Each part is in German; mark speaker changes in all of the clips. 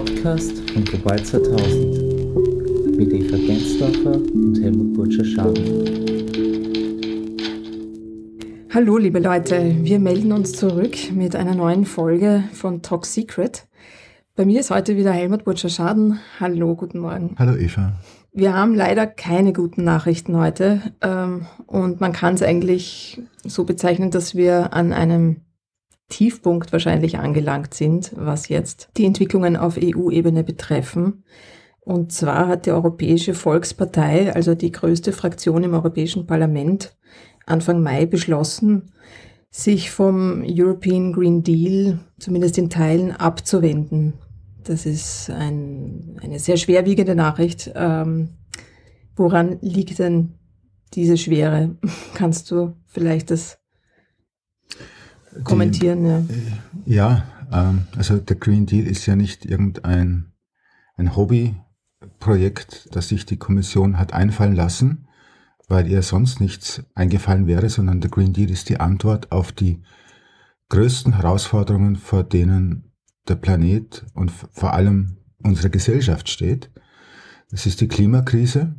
Speaker 1: Podcast von Global 2000 mit Eva Gensdorfer und Helmut Burtscher-Schaden.
Speaker 2: Hallo liebe Leute, wir melden uns zurück mit einer neuen Folge von Talk Secret. Bei mir ist heute wieder Helmut Burtscher-Schaden. Hallo, guten Morgen.
Speaker 3: Hallo Eva.
Speaker 2: Wir haben leider keine guten Nachrichten heute ähm, und man kann es eigentlich so bezeichnen, dass wir an einem Tiefpunkt wahrscheinlich angelangt sind, was jetzt die Entwicklungen auf EU-Ebene betreffen. Und zwar hat die Europäische Volkspartei, also die größte Fraktion im Europäischen Parlament, Anfang Mai beschlossen, sich vom European Green Deal zumindest in Teilen abzuwenden. Das ist ein, eine sehr schwerwiegende Nachricht. Ähm, woran liegt denn diese Schwere? Kannst du vielleicht das kommentieren?
Speaker 3: Die, ja, ja ähm, also der Green Deal ist ja nicht irgendein ein Hobbyprojekt, das sich die Kommission hat einfallen lassen, weil ihr sonst nichts eingefallen wäre, sondern der Green Deal ist die Antwort auf die größten Herausforderungen, vor denen der Planet und vor allem unsere Gesellschaft steht. Das ist die Klimakrise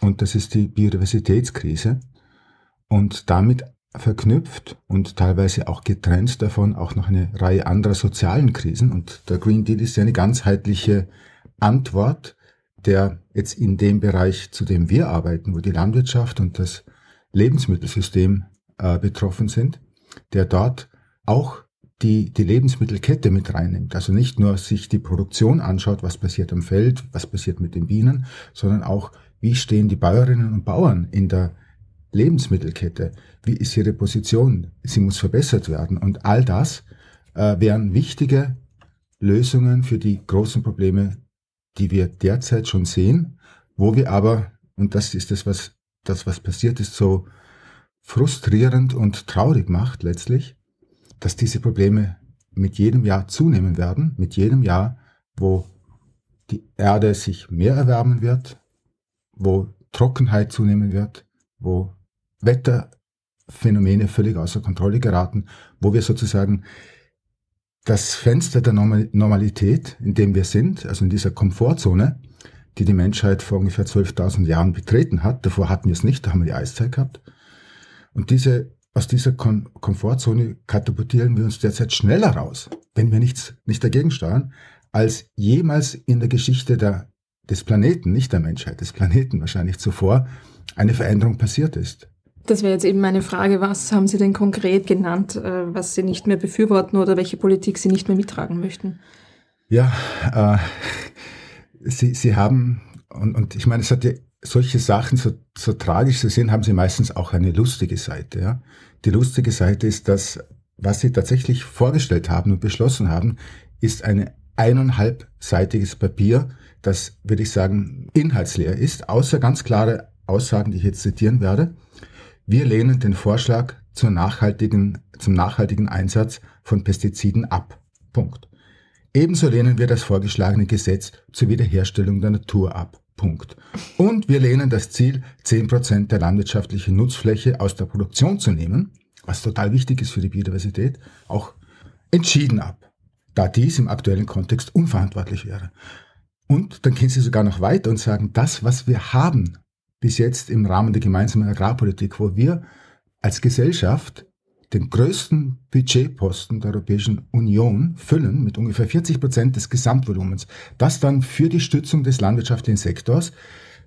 Speaker 3: und das ist die Biodiversitätskrise. Und damit verknüpft und teilweise auch getrennt davon auch noch eine Reihe anderer sozialen Krisen. Und der Green Deal ist ja eine ganzheitliche Antwort der jetzt in dem Bereich, zu dem wir arbeiten, wo die Landwirtschaft und das Lebensmittelsystem äh, betroffen sind, der dort auch die, die Lebensmittelkette mit reinnimmt. Also nicht nur sich die Produktion anschaut, was passiert am Feld, was passiert mit den Bienen, sondern auch, wie stehen die Bäuerinnen und Bauern in der Lebensmittelkette? Wie ist ihre Position? Sie muss verbessert werden. Und all das äh, wären wichtige Lösungen für die großen Probleme die wir derzeit schon sehen, wo wir aber, und das ist das, was, das, was passiert ist, so frustrierend und traurig macht letztlich, dass diese Probleme mit jedem Jahr zunehmen werden, mit jedem Jahr, wo die Erde sich mehr erwärmen wird, wo Trockenheit zunehmen wird, wo Wetterphänomene völlig außer Kontrolle geraten, wo wir sozusagen das Fenster der Normalität, in dem wir sind, also in dieser Komfortzone, die die Menschheit vor ungefähr 12.000 Jahren betreten hat. Davor hatten wir es nicht, da haben wir die Eiszeit gehabt. Und diese, aus dieser Kom Komfortzone katapultieren wir uns derzeit schneller raus, wenn wir nichts, nicht dagegen steuern, als jemals in der Geschichte der, des Planeten, nicht der Menschheit, des Planeten wahrscheinlich zuvor, eine Veränderung passiert ist.
Speaker 2: Das wäre jetzt eben meine Frage, was haben Sie denn konkret genannt, äh, was Sie nicht mehr befürworten oder welche Politik Sie nicht mehr mittragen möchten?
Speaker 3: Ja, äh, Sie, Sie haben, und, und ich meine, es hat ja solche Sachen, so, so tragisch sie sind, haben sie meistens auch eine lustige Seite. Ja? Die lustige Seite ist, dass was sie tatsächlich vorgestellt haben und beschlossen haben, ist ein eineinhalbseitiges Papier, das, würde ich sagen, inhaltsleer ist, außer ganz klare Aussagen, die ich jetzt zitieren werde. Wir lehnen den Vorschlag nachhaltigen, zum nachhaltigen Einsatz von Pestiziden ab. Punkt. Ebenso lehnen wir das vorgeschlagene Gesetz zur Wiederherstellung der Natur ab. Punkt. Und wir lehnen das Ziel, 10% der landwirtschaftlichen Nutzfläche aus der Produktion zu nehmen, was total wichtig ist für die Biodiversität, auch entschieden ab, da dies im aktuellen Kontext unverantwortlich wäre. Und dann gehen sie sogar noch weiter und sagen, das, was wir haben bis jetzt im Rahmen der gemeinsamen Agrarpolitik, wo wir als Gesellschaft den größten Budgetposten der Europäischen Union füllen mit ungefähr 40 Prozent des Gesamtvolumens, das dann für die Stützung des landwirtschaftlichen Sektors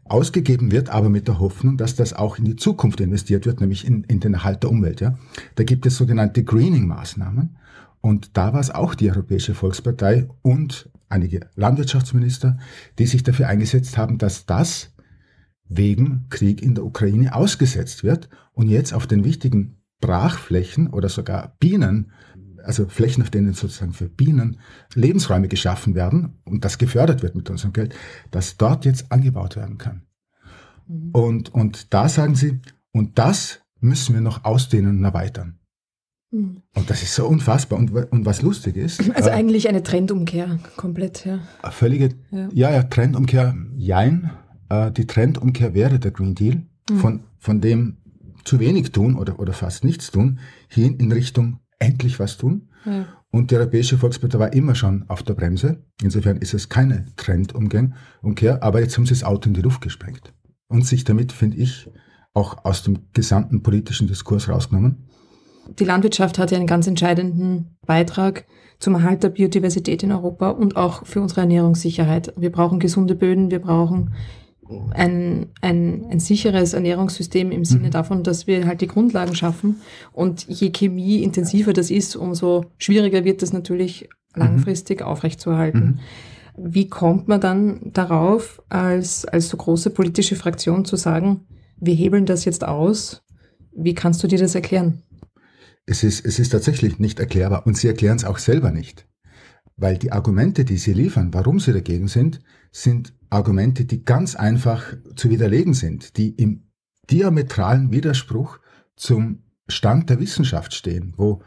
Speaker 3: ausgegeben wird, aber mit der Hoffnung, dass das auch in die Zukunft investiert wird, nämlich in, in den Erhalt der Umwelt. Ja. Da gibt es sogenannte Greening-Maßnahmen. Und da war es auch die Europäische Volkspartei und einige Landwirtschaftsminister, die sich dafür eingesetzt haben, dass das wegen Krieg in der Ukraine ausgesetzt wird und jetzt auf den wichtigen Brachflächen oder sogar Bienen, also Flächen, auf denen sozusagen für Bienen Lebensräume geschaffen werden und das gefördert wird mit unserem Geld, dass dort jetzt angebaut werden kann. Mhm. Und, und da sagen sie, und das müssen wir noch ausdehnen und erweitern. Mhm. Und das ist so unfassbar. Und, und was lustig ist.
Speaker 2: Also äh, eigentlich eine Trendumkehr, komplett, ja.
Speaker 3: Völlige, ja, ja, ja Trendumkehr, jein äh, die Trendumkehr wäre der Green Deal, mhm. von, von dem zu wenig tun oder, oder fast nichts tun, hin in Richtung endlich was tun. Ja. Und die Europäische Volkspartei war immer schon auf der Bremse. Insofern ist es keine Trendumkehr, aber jetzt haben sie das Auto in die Luft gesprengt. Und sich damit, finde ich, auch aus dem gesamten politischen Diskurs rausgenommen.
Speaker 2: Die Landwirtschaft hat ja einen ganz entscheidenden Beitrag zum Erhalt der Biodiversität in Europa und auch für unsere Ernährungssicherheit. Wir brauchen gesunde Böden, wir brauchen ein, ein, ein sicheres Ernährungssystem im Sinne mhm. davon, dass wir halt die Grundlagen schaffen. Und je chemieintensiver das ist, umso schwieriger wird das natürlich mhm. langfristig mhm. aufrechtzuerhalten. Mhm. Wie kommt man dann darauf, als, als so große politische Fraktion zu sagen, wir hebeln das jetzt aus? Wie kannst du dir das erklären?
Speaker 3: Es ist, es ist tatsächlich nicht erklärbar und sie erklären es auch selber nicht. Weil die Argumente, die sie liefern, warum sie dagegen sind, sind Argumente, die ganz einfach zu widerlegen sind, die im diametralen Widerspruch zum Stand der Wissenschaft stehen, wo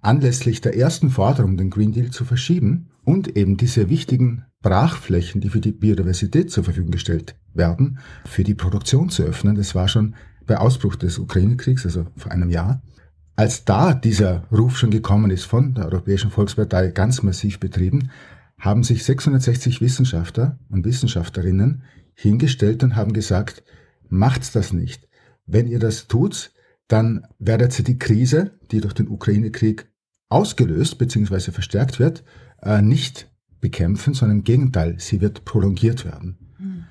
Speaker 3: anlässlich der ersten Forderung, den Green Deal zu verschieben und eben diese wichtigen Brachflächen, die für die Biodiversität zur Verfügung gestellt werden, für die Produktion zu öffnen. Das war schon bei Ausbruch des Ukraine-Kriegs, also vor einem Jahr. Als da dieser Ruf schon gekommen ist von der Europäischen Volkspartei ganz massiv betrieben, haben sich 660 Wissenschaftler und Wissenschaftlerinnen hingestellt und haben gesagt, macht's das nicht. Wenn ihr das tut, dann werdet ihr die Krise, die durch den Ukraine-Krieg ausgelöst bzw. verstärkt wird, äh, nicht bekämpfen, sondern im Gegenteil, sie wird prolongiert werden. Mhm.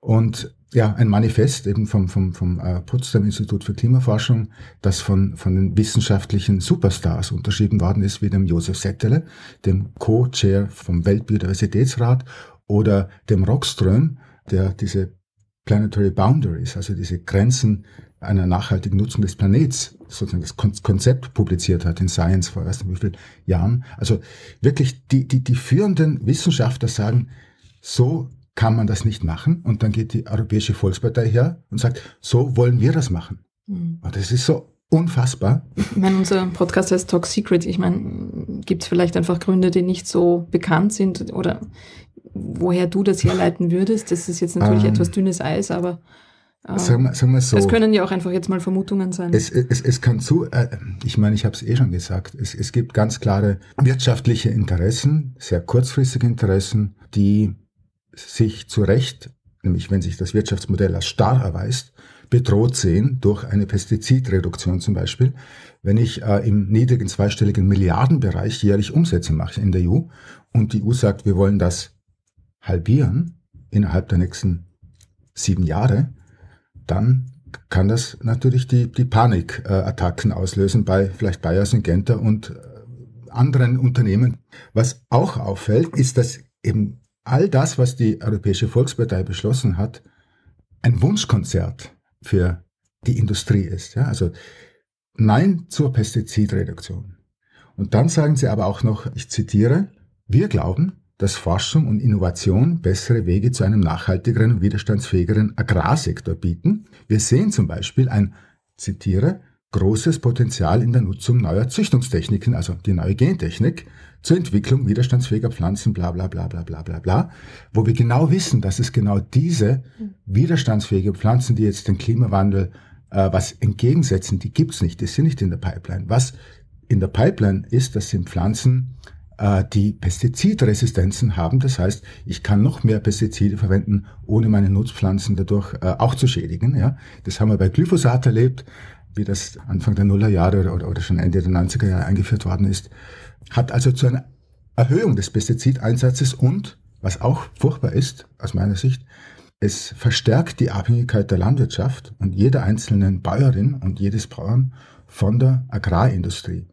Speaker 3: Und ja, ein Manifest eben vom, vom, vom äh, Potsdam Institut für Klimaforschung, das von, von den wissenschaftlichen Superstars unterschrieben worden ist, wie dem Josef Settele, dem Co-Chair vom Weltbiodiversitätsrat oder dem Rockström, der diese Planetary Boundaries, also diese Grenzen einer nachhaltigen Nutzung des Planets, sozusagen das Konzept publiziert hat in Science vor erst wie vielen Jahren. Also wirklich die, die, die führenden Wissenschaftler sagen, so kann man das nicht machen. Und dann geht die Europäische Volkspartei her und sagt, so wollen wir das machen. Mhm. Und das ist so unfassbar.
Speaker 2: Ich meine, unser Podcast heißt Talk Secret. Ich meine, gibt es vielleicht einfach Gründe, die nicht so bekannt sind oder woher du das herleiten würdest? Das ist jetzt natürlich ähm, etwas dünnes Eis, aber
Speaker 3: äh, sagen wir, sagen wir so.
Speaker 2: Es können ja auch einfach jetzt mal Vermutungen sein.
Speaker 3: Es, es, es kann zu, äh, ich meine, ich habe es eh schon gesagt, es, es gibt ganz klare wirtschaftliche Interessen, sehr kurzfristige Interessen, die sich zu Recht, nämlich wenn sich das Wirtschaftsmodell als starr erweist, bedroht sehen durch eine Pestizidreduktion zum Beispiel. Wenn ich äh, im niedrigen zweistelligen Milliardenbereich jährlich Umsätze mache in der EU und die EU sagt, wir wollen das halbieren innerhalb der nächsten sieben Jahre, dann kann das natürlich die, die Panikattacken auslösen bei vielleicht Bayer, Syngenta und äh, anderen Unternehmen. Was auch auffällt, ist, dass eben all das, was die Europäische Volkspartei beschlossen hat, ein Wunschkonzert für die Industrie ist. Ja? Also Nein zur Pestizidreduktion. Und dann sagen sie aber auch noch, ich zitiere, wir glauben, dass Forschung und Innovation bessere Wege zu einem nachhaltigeren und widerstandsfähigeren Agrarsektor bieten. Wir sehen zum Beispiel ein, zitiere, großes Potenzial in der Nutzung neuer Züchtungstechniken, also die neue Gentechnik, zur Entwicklung widerstandsfähiger Pflanzen, bla bla bla bla bla bla bla, wo wir genau wissen, dass es genau diese widerstandsfähigen Pflanzen, die jetzt den Klimawandel äh, was entgegensetzen, die gibt's nicht, die sind nicht in der Pipeline. Was in der Pipeline ist, das sind Pflanzen, äh, die Pestizidresistenzen haben. Das heißt, ich kann noch mehr Pestizide verwenden, ohne meine Nutzpflanzen dadurch äh, auch zu schädigen. Ja? Das haben wir bei Glyphosat erlebt, wie das Anfang der Nullerjahre oder, oder schon Ende der 90er Jahre eingeführt worden ist hat also zu einer Erhöhung des Pestizideinsatzes und, was auch furchtbar ist aus meiner Sicht, es verstärkt die Abhängigkeit der Landwirtschaft und jeder einzelnen Bäuerin und jedes Bauern von der Agrarindustrie.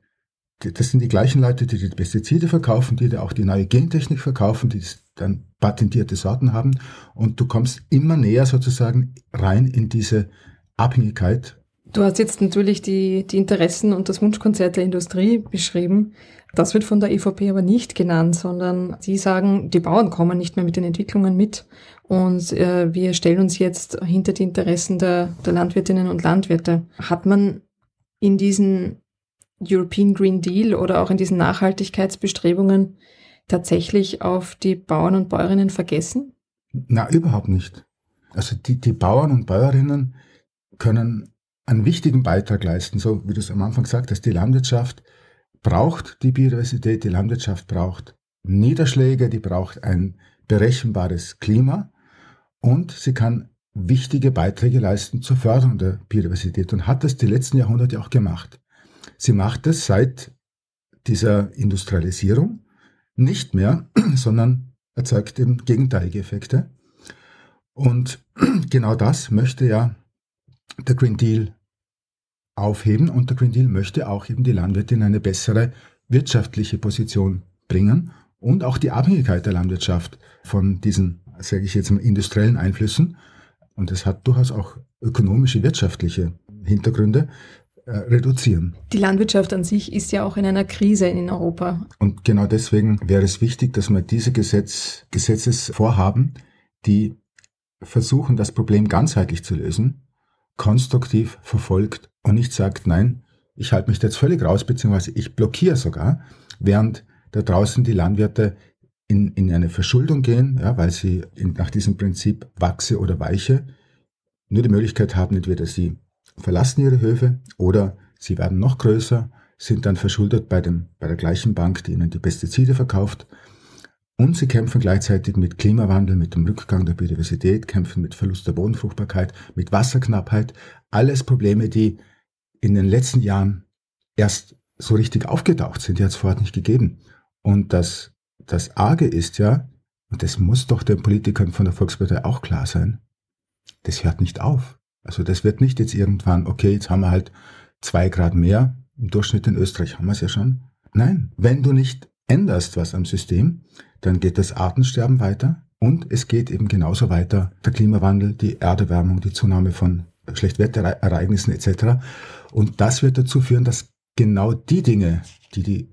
Speaker 3: Das sind die gleichen Leute, die die Pestizide verkaufen, die auch die neue Gentechnik verkaufen, die dann patentierte Sorten haben. Und du kommst immer näher sozusagen rein in diese Abhängigkeit.
Speaker 2: Du hast jetzt natürlich die, die Interessen und das Wunschkonzert der Industrie beschrieben. Das wird von der EVP aber nicht genannt, sondern sie sagen, die Bauern kommen nicht mehr mit den Entwicklungen mit und äh, wir stellen uns jetzt hinter die Interessen der, der Landwirtinnen und Landwirte. Hat man in diesen European Green Deal oder auch in diesen Nachhaltigkeitsbestrebungen tatsächlich auf die Bauern und Bäuerinnen vergessen?
Speaker 3: Na, überhaupt nicht. Also die, die Bauern und Bäuerinnen können einen wichtigen Beitrag leisten, so wie du es am Anfang gesagt hast, die Landwirtschaft braucht die Biodiversität, die Landwirtschaft braucht Niederschläge, die braucht ein berechenbares Klima und sie kann wichtige Beiträge leisten zur Förderung der Biodiversität und hat das die letzten Jahrhunderte auch gemacht. Sie macht es seit dieser Industrialisierung nicht mehr, sondern erzeugt eben gegenteilige Effekte. Und genau das möchte ja der Green Deal aufheben und der Green Deal möchte auch eben die Landwirte in eine bessere wirtschaftliche Position bringen und auch die Abhängigkeit der Landwirtschaft von diesen, sage ich jetzt mal, industriellen Einflüssen. Und es hat durchaus auch ökonomische, wirtschaftliche Hintergründe, äh, reduzieren.
Speaker 2: Die Landwirtschaft an sich ist ja auch in einer Krise in Europa.
Speaker 3: Und genau deswegen wäre es wichtig, dass man diese Gesetz, Gesetzesvorhaben, die versuchen, das Problem ganzheitlich zu lösen, konstruktiv verfolgt und nicht sagt, nein, ich halte mich jetzt völlig raus, beziehungsweise ich blockiere sogar, während da draußen die Landwirte in, in eine Verschuldung gehen, ja, weil sie in, nach diesem Prinzip wachse oder weiche nur die Möglichkeit haben, entweder sie verlassen ihre Höfe oder sie werden noch größer, sind dann verschuldet bei, dem, bei der gleichen Bank, die ihnen die Pestizide verkauft. Und sie kämpfen gleichzeitig mit Klimawandel, mit dem Rückgang der Biodiversität, kämpfen mit Verlust der Bodenfruchtbarkeit, mit Wasserknappheit. Alles Probleme, die in den letzten Jahren erst so richtig aufgetaucht sind, die hat es vorher nicht gegeben. Und das, das Arge ist ja, und das muss doch den Politikern von der Volkspartei auch klar sein, das hört nicht auf. Also das wird nicht jetzt irgendwann, okay, jetzt haben wir halt zwei Grad mehr. Im Durchschnitt in Österreich haben wir es ja schon. Nein, wenn du nicht änderst was am System, dann geht das Artensterben weiter und es geht eben genauso weiter der Klimawandel, die Erderwärmung, die Zunahme von Schlechtwetterereignissen etc. Und das wird dazu führen, dass genau die Dinge, die die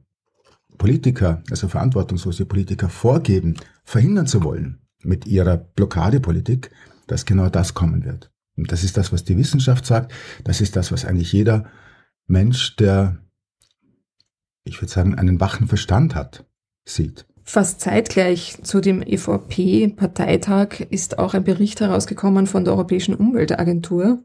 Speaker 3: Politiker, also verantwortungslose Politiker vorgeben, verhindern zu wollen mit ihrer Blockadepolitik, dass genau das kommen wird. Und das ist das, was die Wissenschaft sagt. Das ist das, was eigentlich jeder Mensch, der, ich würde sagen, einen wachen Verstand hat, sieht.
Speaker 2: Fast zeitgleich zu dem EVP-Parteitag ist auch ein Bericht herausgekommen von der Europäischen Umweltagentur,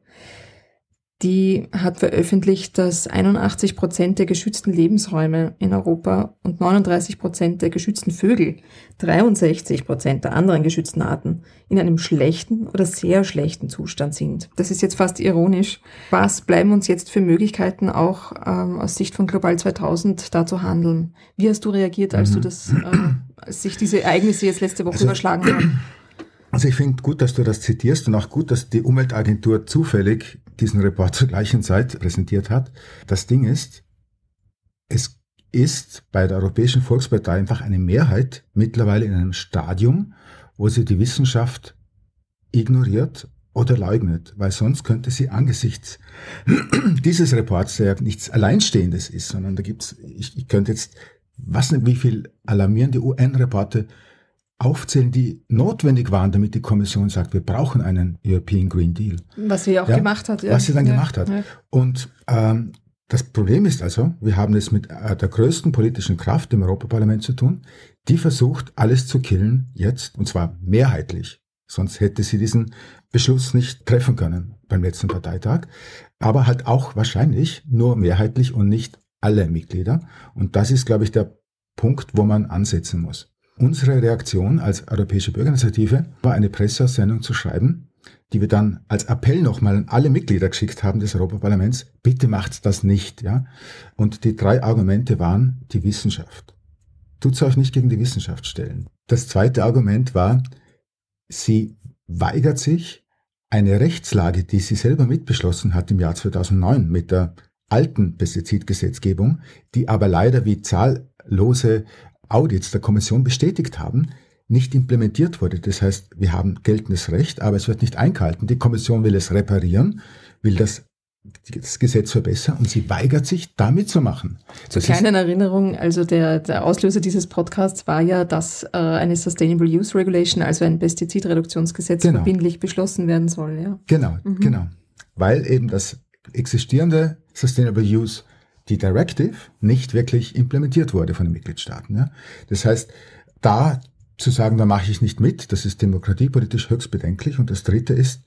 Speaker 2: die hat veröffentlicht, dass 81 Prozent der geschützten Lebensräume in Europa und 39 Prozent der geschützten Vögel, 63 Prozent der anderen geschützten Arten in einem schlechten oder sehr schlechten Zustand sind. Das ist jetzt fast ironisch. Was bleiben uns jetzt für Möglichkeiten auch ähm, aus Sicht von Global 2000 da zu handeln? Wie hast du reagiert, als mhm. du das, äh, als sich diese Ereignisse jetzt letzte Woche also, überschlagen haben?
Speaker 3: Also ich finde gut, dass du das zitierst und auch gut, dass die Umweltagentur zufällig diesen Report zur gleichen Zeit präsentiert hat. Das Ding ist, es ist bei der Europäischen Volkspartei einfach eine Mehrheit mittlerweile in einem Stadium, wo sie die Wissenschaft ignoriert oder leugnet, weil sonst könnte sie angesichts dieses Reports, der ja nichts Alleinstehendes ist, sondern da gibt's, ich, ich könnte jetzt, was nicht, wie viel alarmierende UN-Reporte aufzählen, die notwendig waren, damit die Kommission sagt, wir brauchen einen European Green Deal.
Speaker 2: Was sie auch ja, gemacht hat.
Speaker 3: Ja. Was sie dann ja, gemacht hat. Und ähm, das Problem ist also, wir haben es mit äh, der größten politischen Kraft im Europaparlament zu tun, die versucht, alles zu killen jetzt, und zwar mehrheitlich. Sonst hätte sie diesen Beschluss nicht treffen können beim letzten Parteitag. Aber halt auch wahrscheinlich nur mehrheitlich und nicht alle Mitglieder. Und das ist, glaube ich, der Punkt, wo man ansetzen muss. Unsere Reaktion als Europäische Bürgerinitiative war eine Presseaussendung zu schreiben, die wir dann als Appell nochmal an alle Mitglieder geschickt haben des Europaparlaments. Bitte macht das nicht, ja. Und die drei Argumente waren die Wissenschaft. Tut's euch nicht gegen die Wissenschaft stellen. Das zweite Argument war, sie weigert sich, eine Rechtslage, die sie selber mitbeschlossen hat im Jahr 2009 mit der alten Pestizidgesetzgebung, die aber leider wie zahllose Audits der Kommission bestätigt haben, nicht implementiert wurde. Das heißt, wir haben geltendes Recht, aber es wird nicht eingehalten. Die Kommission will es reparieren, will das, das Gesetz verbessern und sie weigert sich, damit zu machen.
Speaker 2: Zur kleinen Erinnerung, also der, der Auslöser dieses Podcasts war ja, dass äh, eine Sustainable Use Regulation, also ein Pestizidreduktionsgesetz, genau. verbindlich beschlossen werden soll. Ja?
Speaker 3: Genau, mhm. genau. Weil eben das existierende Sustainable Use die Directive nicht wirklich implementiert wurde von den Mitgliedstaaten. Ja. Das heißt, da zu sagen, da mache ich nicht mit, das ist demokratiepolitisch höchst bedenklich. Und das Dritte ist,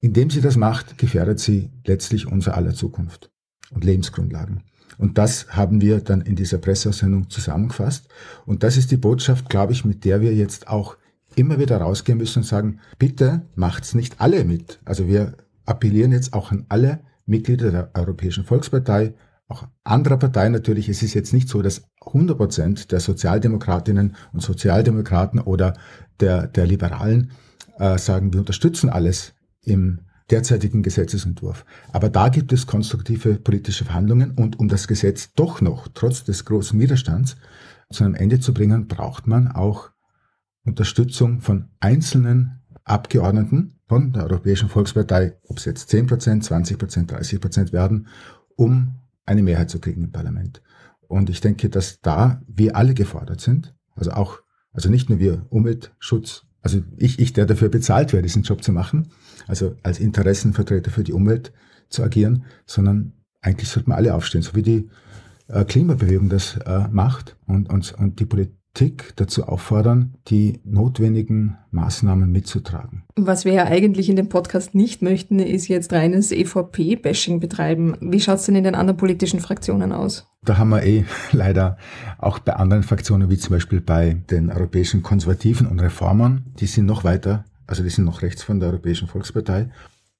Speaker 3: indem sie das macht, gefährdet sie letztlich unser aller Zukunft und Lebensgrundlagen. Und das haben wir dann in dieser Presseaussendung zusammengefasst. Und das ist die Botschaft, glaube ich, mit der wir jetzt auch immer wieder rausgehen müssen und sagen, bitte macht's nicht alle mit. Also wir appellieren jetzt auch an alle Mitglieder der Europäischen Volkspartei, auch anderer Parteien natürlich. Es ist jetzt nicht so, dass 100 Prozent der Sozialdemokratinnen und Sozialdemokraten oder der, der Liberalen äh, sagen, wir unterstützen alles im derzeitigen Gesetzesentwurf. Aber da gibt es konstruktive politische Verhandlungen und um das Gesetz doch noch, trotz des großen Widerstands, zu einem Ende zu bringen, braucht man auch Unterstützung von einzelnen Abgeordneten von der Europäischen Volkspartei, ob es jetzt 10 Prozent, 20 Prozent, 30 Prozent werden, um eine Mehrheit zu kriegen im Parlament. Und ich denke, dass da wir alle gefordert sind, also auch, also nicht nur wir Umweltschutz, also ich, ich, der dafür bezahlt werde, diesen Job zu machen, also als Interessenvertreter für die Umwelt zu agieren, sondern eigentlich sollten wir alle aufstehen, so wie die äh, Klimabewegung das äh, macht und, und, und die Politik Politik dazu auffordern, die notwendigen Maßnahmen mitzutragen.
Speaker 2: Was wir ja eigentlich in dem Podcast nicht möchten, ist jetzt reines EVP-Bashing betreiben. Wie schaut es denn in den anderen politischen Fraktionen aus?
Speaker 3: Da haben wir eh leider auch bei anderen Fraktionen, wie zum Beispiel bei den europäischen Konservativen und Reformern, die sind noch weiter, also die sind noch rechts von der Europäischen Volkspartei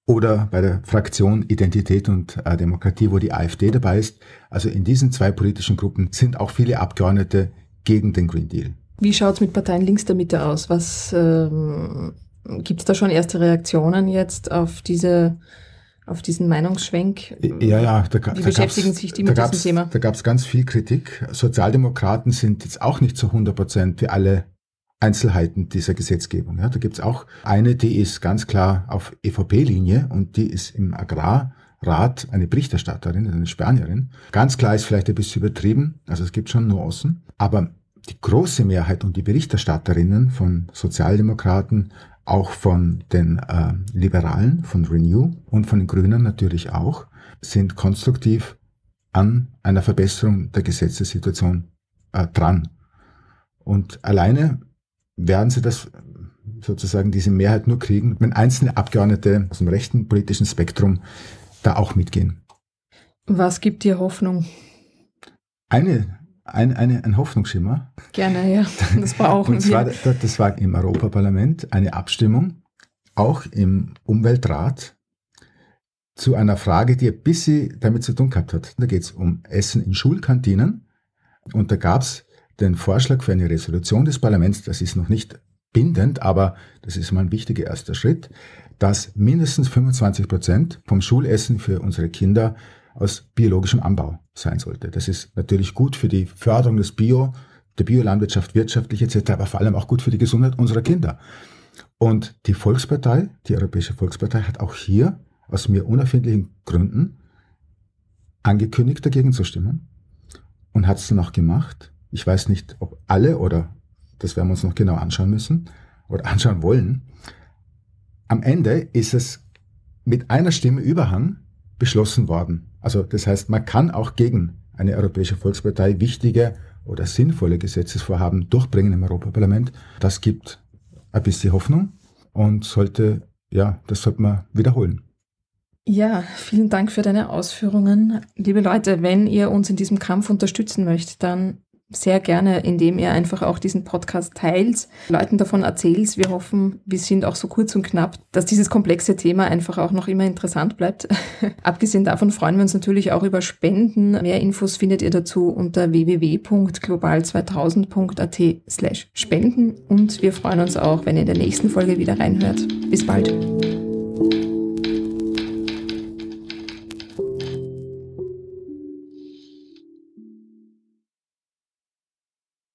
Speaker 3: oder bei der Fraktion Identität und äh, Demokratie, wo die AfD dabei ist. Also in diesen zwei politischen Gruppen sind auch viele Abgeordnete gegen den Green Deal.
Speaker 2: Wie schaut es mit Parteien links der Mitte aus? Was ähm, gibt es da schon erste Reaktionen jetzt auf diese auf diesen Meinungsschwenk?
Speaker 3: Ja, ja, da,
Speaker 2: Wie da beschäftigen sich die mit diesem Thema?
Speaker 3: Da gab es ganz viel Kritik. Sozialdemokraten sind jetzt auch nicht zu 100 Prozent für alle Einzelheiten dieser Gesetzgebung. Ja, da gibt es auch eine, die ist ganz klar auf EVP-Linie und die ist im Agrarrat eine Berichterstatterin, eine Spanierin. Ganz klar ist vielleicht ein bisschen übertrieben, also es gibt schon Nuancen, aber die große Mehrheit und die Berichterstatterinnen von Sozialdemokraten, auch von den äh, Liberalen, von Renew und von den Grünen natürlich auch, sind konstruktiv an einer Verbesserung der Gesetzessituation äh, dran. Und alleine werden sie das sozusagen diese Mehrheit nur kriegen, wenn einzelne Abgeordnete aus dem rechten politischen Spektrum da auch mitgehen.
Speaker 2: Was gibt dir Hoffnung?
Speaker 3: Eine ein, eine, ein Hoffnungsschimmer.
Speaker 2: Gerne, ja. Das brauchen
Speaker 3: Und zwar. Das war im Europaparlament eine Abstimmung, auch im Umweltrat, zu einer Frage, die ein bisschen damit zu tun gehabt hat. Da geht es um Essen in Schulkantinen. Und da gab es den Vorschlag für eine Resolution des Parlaments, das ist noch nicht bindend, aber das ist mal ein wichtiger erster Schritt, dass mindestens 25 Prozent vom Schulessen für unsere Kinder aus biologischem Anbau sein sollte. Das ist natürlich gut für die Förderung des Bio, der Biolandwirtschaft, wirtschaftlich etc., aber vor allem auch gut für die Gesundheit unserer Kinder. Und die Volkspartei, die Europäische Volkspartei, hat auch hier aus mir unerfindlichen Gründen angekündigt, dagegen zu stimmen und hat es dann auch gemacht. Ich weiß nicht, ob alle oder das werden wir uns noch genau anschauen müssen oder anschauen wollen. Am Ende ist es mit einer Stimme Überhang beschlossen worden. Also das heißt, man kann auch gegen eine Europäische Volkspartei wichtige oder sinnvolle Gesetzesvorhaben durchbringen im Europaparlament. Das gibt ein bisschen Hoffnung und sollte, ja, das sollte man wiederholen.
Speaker 2: Ja, vielen Dank für deine Ausführungen. Liebe Leute, wenn ihr uns in diesem Kampf unterstützen möchtet, dann sehr gerne, indem ihr einfach auch diesen Podcast teilt, Leuten davon erzählt. Wir hoffen, wir sind auch so kurz und knapp, dass dieses komplexe Thema einfach auch noch immer interessant bleibt. Abgesehen davon freuen wir uns natürlich auch über Spenden. Mehr Infos findet ihr dazu unter www.global2000.at slash spenden und wir freuen uns auch, wenn ihr in der nächsten Folge wieder reinhört. Bis bald.